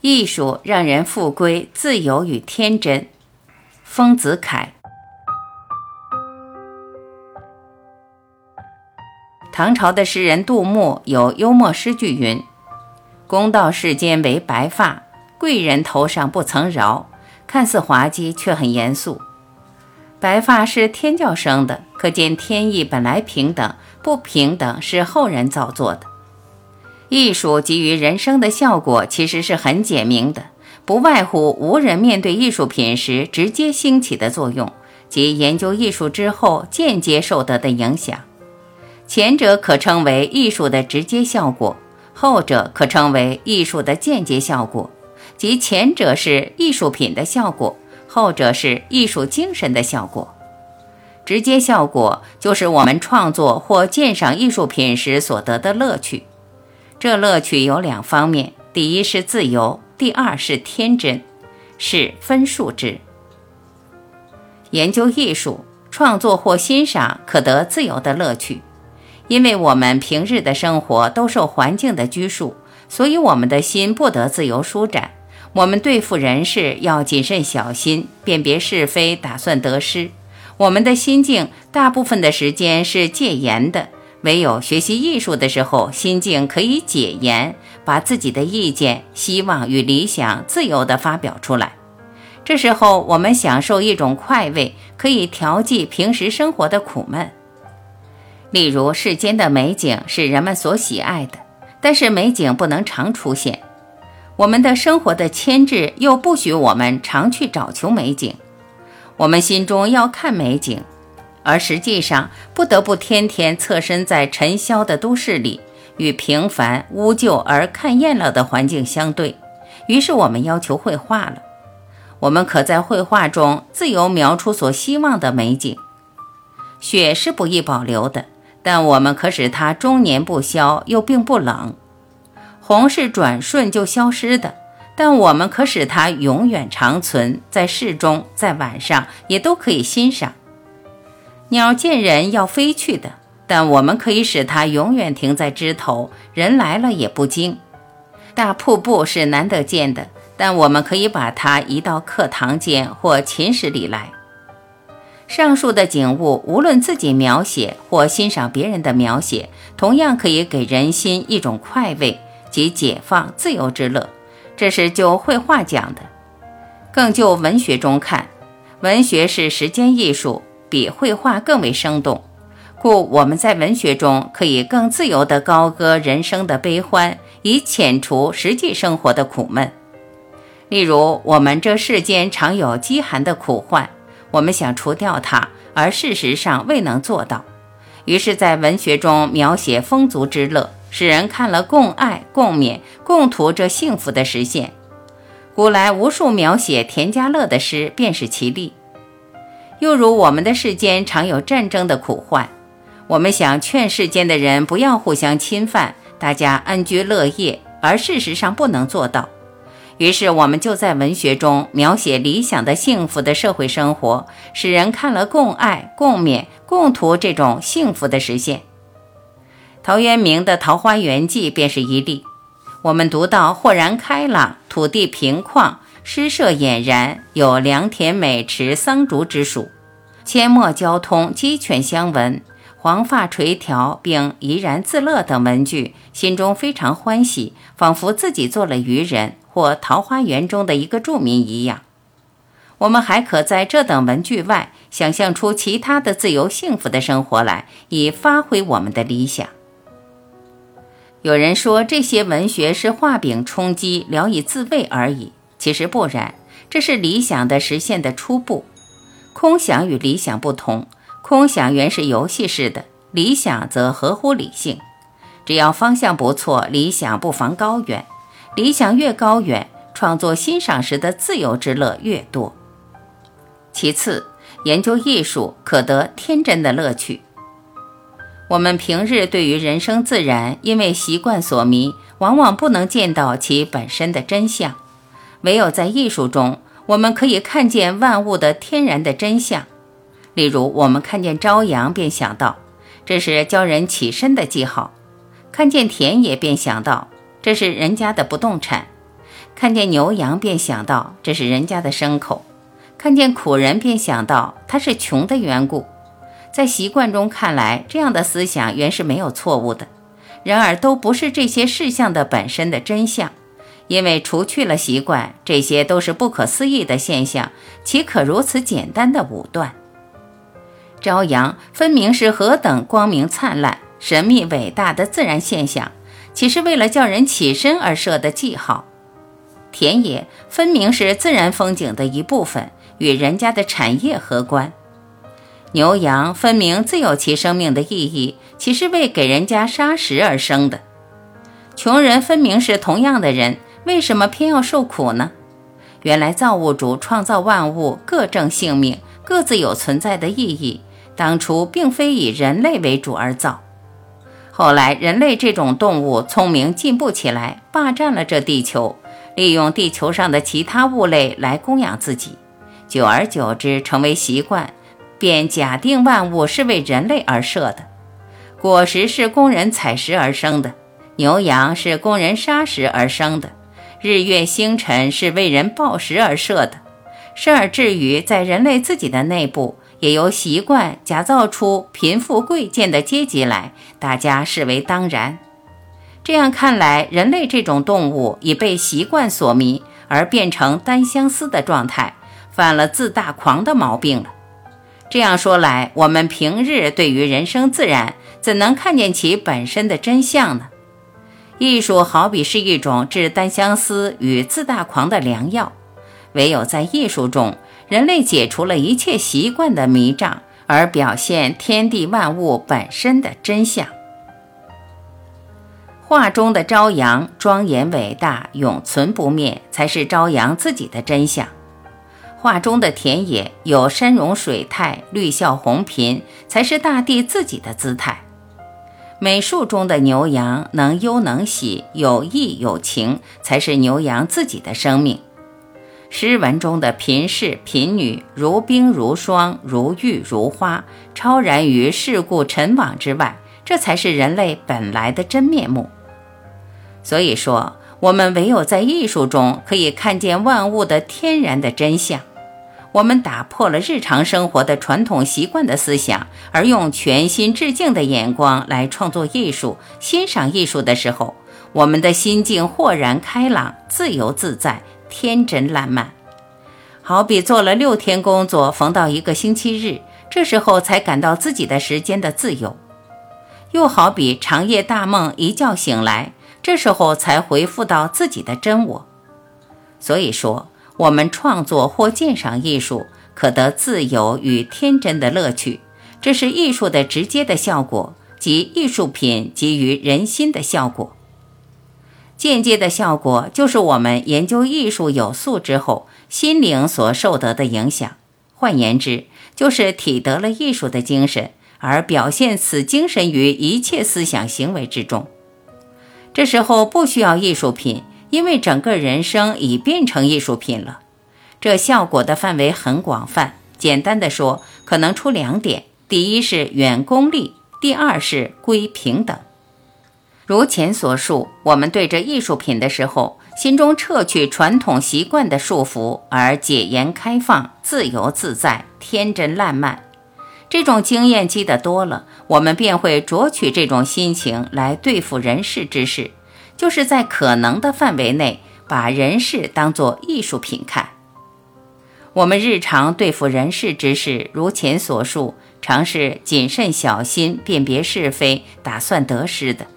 艺术让人复归自由与天真。丰子恺。唐朝的诗人杜牧有幽默诗句云：“公道世间为白发，贵人头上不曾饶。”看似滑稽，却很严肃。白发是天教生的，可见天意本来平等，不平等是后人造作的。艺术给予人生的效果其实是很简明的，不外乎无人面对艺术品时直接兴起的作用，及研究艺术之后间接受得的影响。前者可称为艺术的直接效果，后者可称为艺术的间接效果，即前者是艺术品的效果，后者是艺术精神的效果。直接效果就是我们创作或鉴赏艺术品时所得的乐趣。这乐趣有两方面，第一是自由，第二是天真，是分数之。研究艺术创作或欣赏，可得自由的乐趣，因为我们平日的生活都受环境的拘束，所以我们的心不得自由舒展。我们对付人事要谨慎小心，辨别是非，打算得失。我们的心境大部分的时间是戒严的。唯有学习艺术的时候，心境可以解严，把自己的意见、希望与理想自由地发表出来。这时候，我们享受一种快慰，可以调剂平时生活的苦闷。例如，世间的美景是人们所喜爱的，但是美景不能常出现。我们的生活的牵制又不许我们常去找求美景。我们心中要看美景。而实际上，不得不天天侧身在尘嚣的都市里，与平凡、污旧而看厌了的环境相对。于是，我们要求绘画了。我们可在绘画中自由描出所希望的美景。雪是不易保留的，但我们可使它终年不消，又并不冷。红是转瞬就消失的，但我们可使它永远长存，在室中，在晚上也都可以欣赏。鸟见人要飞去的，但我们可以使它永远停在枝头，人来了也不惊。大瀑布是难得见的，但我们可以把它移到课堂间或寝室里来。上述的景物，无论自己描写或欣赏别人的描写，同样可以给人心一种快慰及解放、自由之乐。这是就绘画讲的。更就文学中看，文学是时间艺术。比绘画更为生动，故我们在文学中可以更自由地高歌人生的悲欢，以遣除实际生活的苦闷。例如，我们这世间常有饥寒的苦患，我们想除掉它，而事实上未能做到，于是，在文学中描写丰足之乐，使人看了共爱、共勉、共图这幸福的实现。古来无数描写田家乐的诗，便是其例。又如我们的世间常有战争的苦患，我们想劝世间的人不要互相侵犯，大家安居乐业，而事实上不能做到。于是我们就在文学中描写理想的幸福的社会生活，使人看了共爱、共勉、共图这种幸福的实现。陶渊明的《桃花源记》便是一例。我们读到豁然开朗，土地平旷。诗社俨然有良田美池桑竹之属，阡陌交通鸡犬相闻，黄发垂髫并怡然自乐等文句，心中非常欢喜，仿佛自己做了渔人或桃花源中的一个住民一样。我们还可在这等文句外，想象出其他的自由幸福的生活来，以发挥我们的理想。有人说这些文学是画饼充饥，聊以自慰而已。其实不然，这是理想的实现的初步。空想与理想不同，空想原是游戏式的，理想则合乎理性。只要方向不错，理想不妨高远。理想越高远，创作欣赏时的自由之乐越多。其次，研究艺术可得天真的乐趣。我们平日对于人生自然，因为习惯所迷，往往不能见到其本身的真相。唯有在艺术中，我们可以看见万物的天然的真相。例如，我们看见朝阳，便想到这是教人起身的记号；看见田野，便想到这是人家的不动产；看见牛羊便想到这是人家的牲口；看见苦人便想到他是穷的缘故。在习惯中看来，这样的思想原是没有错误的。然而，都不是这些事项的本身的真相，因为除去了习惯，这些都是不可思议的现象，岂可如此简单的武断？朝阳分明是何等光明灿烂、神秘伟大的自然现象，岂是为了叫人起身而设的记号？田野分明是自然风景的一部分，与人家的产业何关？牛羊分明自有其生命的意义，岂是为给人家杀食而生的？穷人分明是同样的人，为什么偏要受苦呢？原来造物主创造万物各正性命，各自有存在的意义。当初并非以人类为主而造，后来人类这种动物聪明进步起来，霸占了这地球，利用地球上的其他物类来供养自己，久而久之成为习惯。便假定万物是为人类而设的，果实是供人采食而生的，牛羊是供人杀食而生的，日月星辰是为人报时而设的，甚而至于在人类自己的内部，也由习惯假造出贫富贵贱的阶级来，大家视为当然。这样看来，人类这种动物已被习惯所迷，而变成单相思的状态，犯了自大狂的毛病了。这样说来，我们平日对于人生自然，怎能看见其本身的真相呢？艺术好比是一种治单相思与自大狂的良药，唯有在艺术中，人类解除了一切习惯的迷障，而表现天地万物本身的真相。画中的朝阳庄严伟大，永存不灭，才是朝阳自己的真相。画中的田野有山容水态、绿笑红颦，才是大地自己的姿态；美术中的牛羊能忧能喜，有义有情，才是牛羊自己的生命；诗文中的贫士贫女如冰如霜、如玉如花，超然于世故尘网之外，这才是人类本来的真面目。所以说，我们唯有在艺术中可以看见万物的天然的真相。我们打破了日常生活的传统习惯的思想，而用全新致敬的眼光来创作艺术、欣赏艺术的时候，我们的心境豁然开朗、自由自在、天真烂漫。好比做了六天工作，逢到一个星期日，这时候才感到自己的时间的自由；又好比长夜大梦，一觉醒来，这时候才回复到自己的真我。所以说。我们创作或鉴赏艺术，可得自由与天真的乐趣，这是艺术的直接的效果，即艺术品给予人心的效果。间接的效果，就是我们研究艺术有素之后，心灵所受得的影响。换言之，就是体得了艺术的精神，而表现此精神于一切思想行为之中。这时候不需要艺术品。因为整个人生已变成艺术品了，这效果的范围很广泛。简单的说，可能出两点：第一是远功利，第二是归平等。如前所述，我们对着艺术品的时候，心中撤去传统习惯的束缚，而解严开放、自由自在、天真烂漫。这种经验积得多了，我们便会酌取这种心情来对付人世之事。就是在可能的范围内，把人事当作艺术品看。我们日常对付人事之事，如前所述，常是谨慎小心，辨别是非，打算得失的。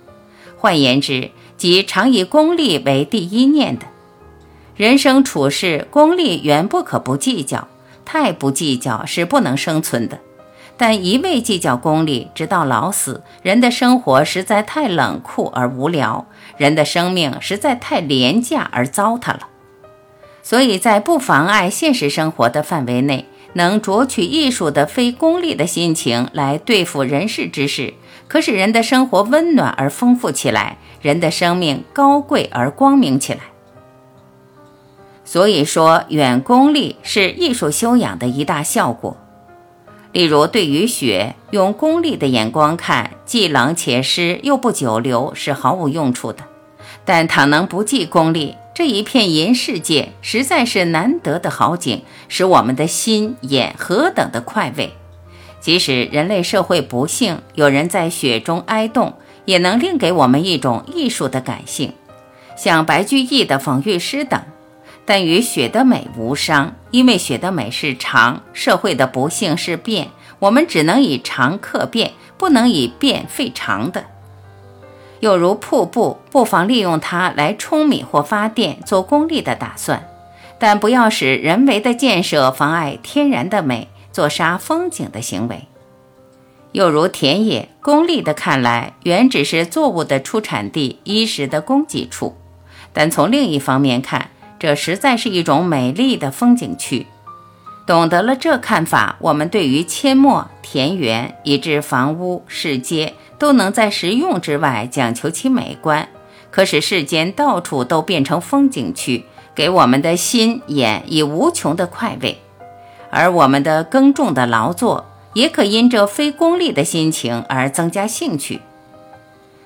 换言之，即常以功利为第一念的。人生处事，功利原不可不计较，太不计较是不能生存的。但一味计较功利，直到老死，人的生活实在太冷酷而无聊，人的生命实在太廉价而糟蹋了。所以在不妨碍现实生活的范围内，能酌取艺术的非功利的心情来对付人世之事，可使人的生活温暖而丰富起来，人的生命高贵而光明起来。所以说，远功利是艺术修养的一大效果。例如，对于雪，用功利的眼光看，既冷且湿，又不久留，是毫无用处的。但倘能不计功利，这一片银世界实在是难得的好景，使我们的心眼何等的快慰。即使人类社会不幸，有人在雪中哀冻，也能令给我们一种艺术的感性，像白居易的讽喻诗等。但与雪的美无伤，因为雪的美是长，社会的不幸是变，我们只能以长克变，不能以变废长的。又如瀑布，不妨利用它来冲米或发电，做功利的打算，但不要使人为的建设妨碍天然的美，做杀风景的行为。又如田野，功利的看来，原只是作物的出产地、衣食的供给处，但从另一方面看，这实在是一种美丽的风景区。懂得了这看法，我们对于阡陌、田园以至房屋、市街。都能在实用之外讲求其美观，可使世间到处都变成风景区，给我们的心眼以无穷的快慰。而我们的耕种的劳作，也可因这非功利的心情而增加兴趣。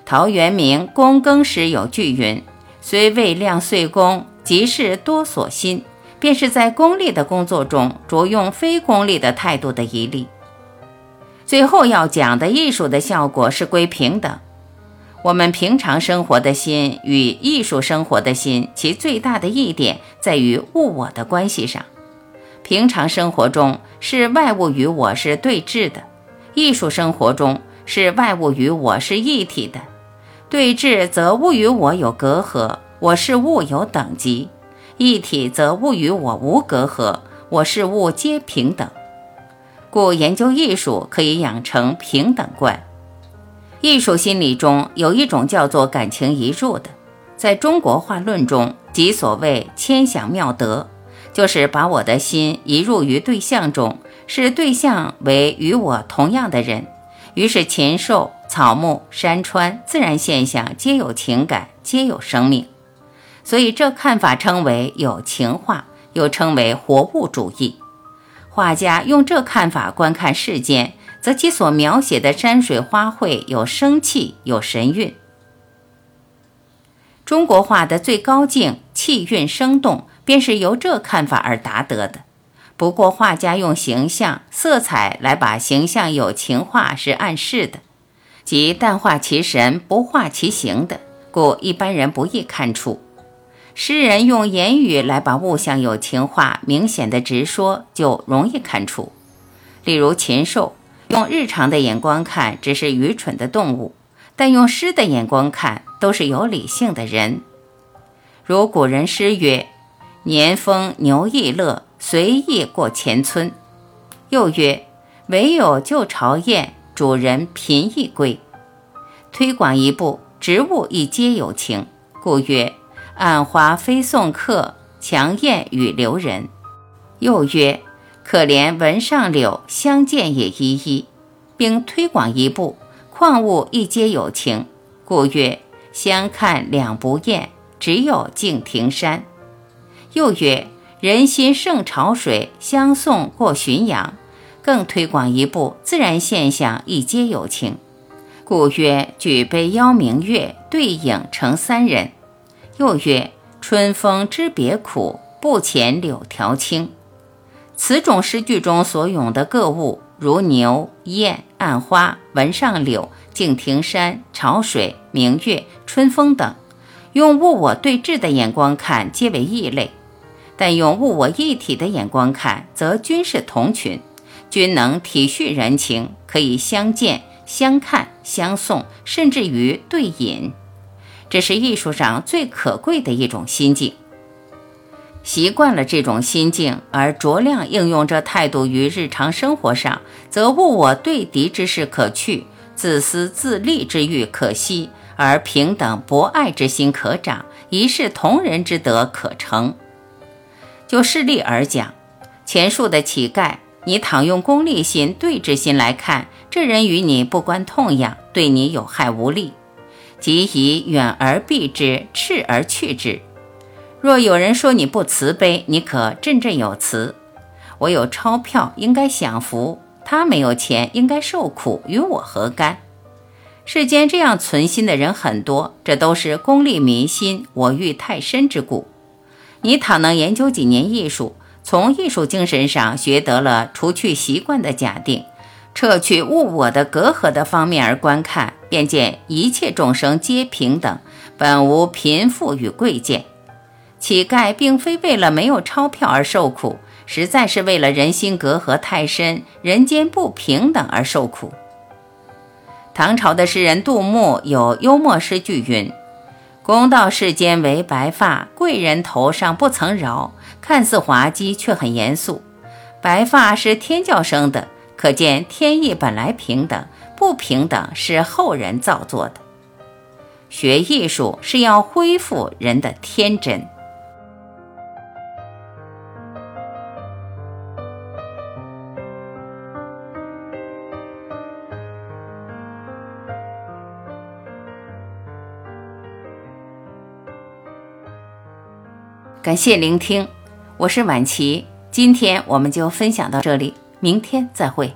陶渊明《躬耕时》有句云：“虽未量岁功，即是多所心。”便是在功利的工作中着用非功利的态度的一例。最后要讲的艺术的效果是归平等。我们平常生活的心与艺术生活的心，其最大的一点在于物我的关系上。平常生活中是外物与我是对峙的，艺术生活中是外物与我是一体的。对峙则物与我有隔阂，我是物有等级；一体则物与我无隔阂，我是物皆平等。故研究艺术可以养成平等观。艺术心理中有一种叫做感情移入的，在中国画论中即所谓千想妙得，就是把我的心移入于对象中，视对象为与我同样的人，于是禽兽、草木、山川、自然现象皆有情感，皆有生命。所以这看法称为有情画，又称为活物主义。画家用这看法观看世间，则其所描写的山水花卉有生气，有神韵。中国画的最高境，气韵生动，便是由这看法而达得的。不过，画家用形象、色彩来把形象有情化是暗示的，即淡化其神，不化其形的，故一般人不易看出。诗人用言语来把物象有情化，明显的直说，就容易看出。例如禽兽，用日常的眼光看，只是愚蠢的动物；但用诗的眼光看，都是有理性的人。如古人诗曰：“年丰牛亦乐，随意过前村。”又曰：“唯有旧巢燕，主人贫亦归。”推广一步，植物亦皆有情，故曰。暗花飞送客，强燕与留人。又曰：可怜文上柳，相见也依依。并推广一步，矿物亦皆有情，故曰：相看两不厌，只有敬亭山。又曰：人心胜潮水，相送过浔阳。更推广一步，自然现象亦皆有情，故曰：举杯邀明月，对影成三人。又曰：“春风知别苦，不遣柳条青。”此种诗句中所咏的各物，如牛、雁、暗花、文上柳、敬亭山、潮水、明月、春风等，用物我对峙的眼光看，皆为异类；但用物我一体的眼光看，则均是同群，均能体恤人情，可以相见、相看、相送，甚至于对饮。这是艺术上最可贵的一种心境。习惯了这种心境，而酌量应用这态度于日常生活上，则物我对敌之事可去，自私自利之欲可息，而平等博爱之心可长，一视同仁之德可成。就事例而讲，前述的乞丐，你倘用功利心、对之心来看，这人与你不关痛痒，对你有害无利。即以远而避之，斥而去之。若有人说你不慈悲，你可振振有词。我有钞票，应该享福；他没有钱，应该受苦，与我何干？世间这样存心的人很多，这都是功利民心、我欲太深之故。你倘能研究几年艺术，从艺术精神上学得了除去习惯的假定，撤去物我的隔阂的方面而观看，便见一切众生皆平等，本无贫富与贵贱。乞丐并非为了没有钞票而受苦，实在是为了人心隔阂太深，人间不平等而受苦。唐朝的诗人杜牧有幽默诗句云：“公道世间为白发，贵人头上不曾饶。”看似滑稽，却很严肃。白发是天教生的，可见天意本来平等，不平等是后人造作的。学艺术是要恢复人的天真。感谢聆听，我是晚琪。今天我们就分享到这里，明天再会。